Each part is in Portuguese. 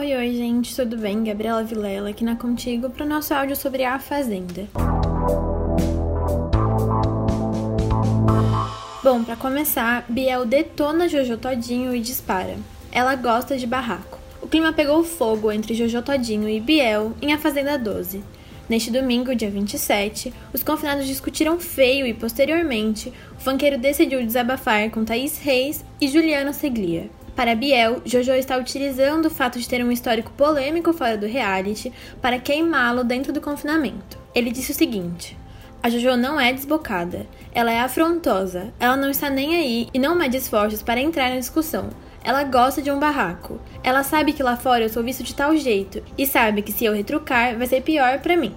Oi, oi, gente, tudo bem? Gabriela Vilela aqui na Contigo para o nosso áudio sobre a Fazenda. Bom, para começar, Biel detona Jojo Todinho e dispara. Ela gosta de barraco. O clima pegou fogo entre Jojo Todinho e Biel em A Fazenda 12. Neste domingo, dia 27, os confinados discutiram feio e, posteriormente, o funkeiro decidiu desabafar com Thaís Reis e Juliana Seglia. Para Biel, Jojo está utilizando o fato de ter um histórico polêmico fora do reality para queimá-lo dentro do confinamento. Ele disse o seguinte: A Jojo não é desbocada, ela é afrontosa, ela não está nem aí e não mede esforços para entrar na discussão. Ela gosta de um barraco. Ela sabe que lá fora eu sou visto de tal jeito e sabe que se eu retrucar vai ser pior para mim.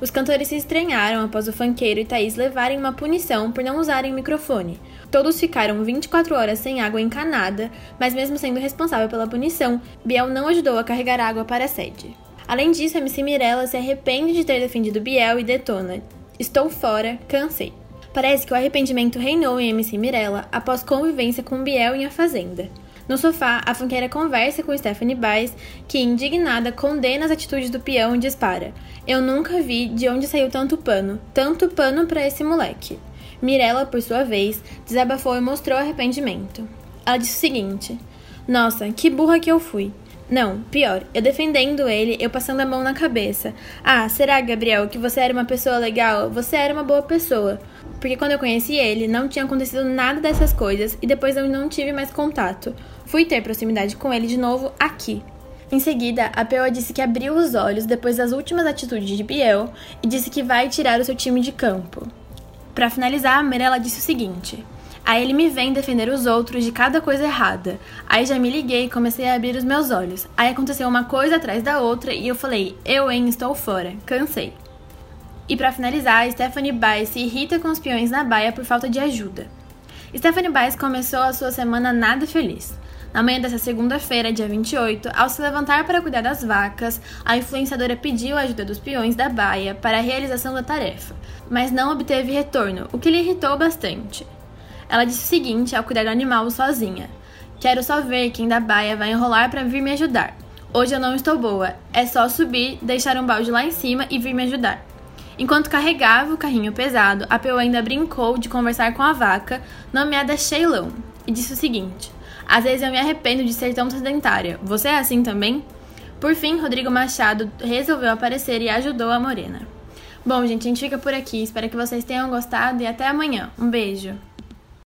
Os cantores se estranharam após o funkeiro e Thaís levarem uma punição por não usarem microfone. Todos ficaram 24 horas sem água encanada, mas mesmo sendo responsável pela punição, Biel não ajudou a carregar água para a sede. Além disso, MC Mirella se arrepende de ter defendido Biel e detona: Estou fora, cansei. Parece que o arrependimento reinou em MC Mirella após convivência com Biel em A Fazenda. No sofá, a funkeira conversa com Stephanie Baez, que, indignada, condena as atitudes do peão e dispara. Eu nunca vi de onde saiu tanto pano, tanto pano para esse moleque. Mirella, por sua vez, desabafou e mostrou arrependimento. Ela disse o seguinte: Nossa, que burra que eu fui. Não, pior, eu defendendo ele, eu passando a mão na cabeça. Ah, será, Gabriel, que você era uma pessoa legal? Você era uma boa pessoa. Porque quando eu conheci ele, não tinha acontecido nada dessas coisas e depois eu não tive mais contato. Fui ter proximidade com ele de novo aqui. Em seguida, a PO disse que abriu os olhos depois das últimas atitudes de Biel e disse que vai tirar o seu time de campo. Para finalizar, Mirella disse o seguinte: Aí ele me vem defender os outros de cada coisa errada. Aí já me liguei e comecei a abrir os meus olhos. Aí aconteceu uma coisa atrás da outra e eu falei: Eu, hein, estou fora. Cansei. E para finalizar, Stephanie Baez se irrita com os peões na baia por falta de ajuda. Stephanie Baez começou a sua semana nada feliz. Na manhã dessa segunda-feira, dia 28, ao se levantar para cuidar das vacas, a influenciadora pediu a ajuda dos peões da baia para a realização da tarefa, mas não obteve retorno, o que lhe irritou bastante. Ela disse o seguinte ao cuidar do animal sozinha: Quero só ver quem da baia vai enrolar para vir me ajudar. Hoje eu não estou boa, é só subir, deixar um balde lá em cima e vir me ajudar. Enquanto carregava o carrinho pesado, a Peu ainda brincou de conversar com a vaca, nomeada Sheilão, e disse o seguinte: Às vezes eu me arrependo de ser tão sedentária. Você é assim também? Por fim, Rodrigo Machado resolveu aparecer e ajudou a Morena. Bom, gente, a gente fica por aqui. Espero que vocês tenham gostado e até amanhã. Um beijo!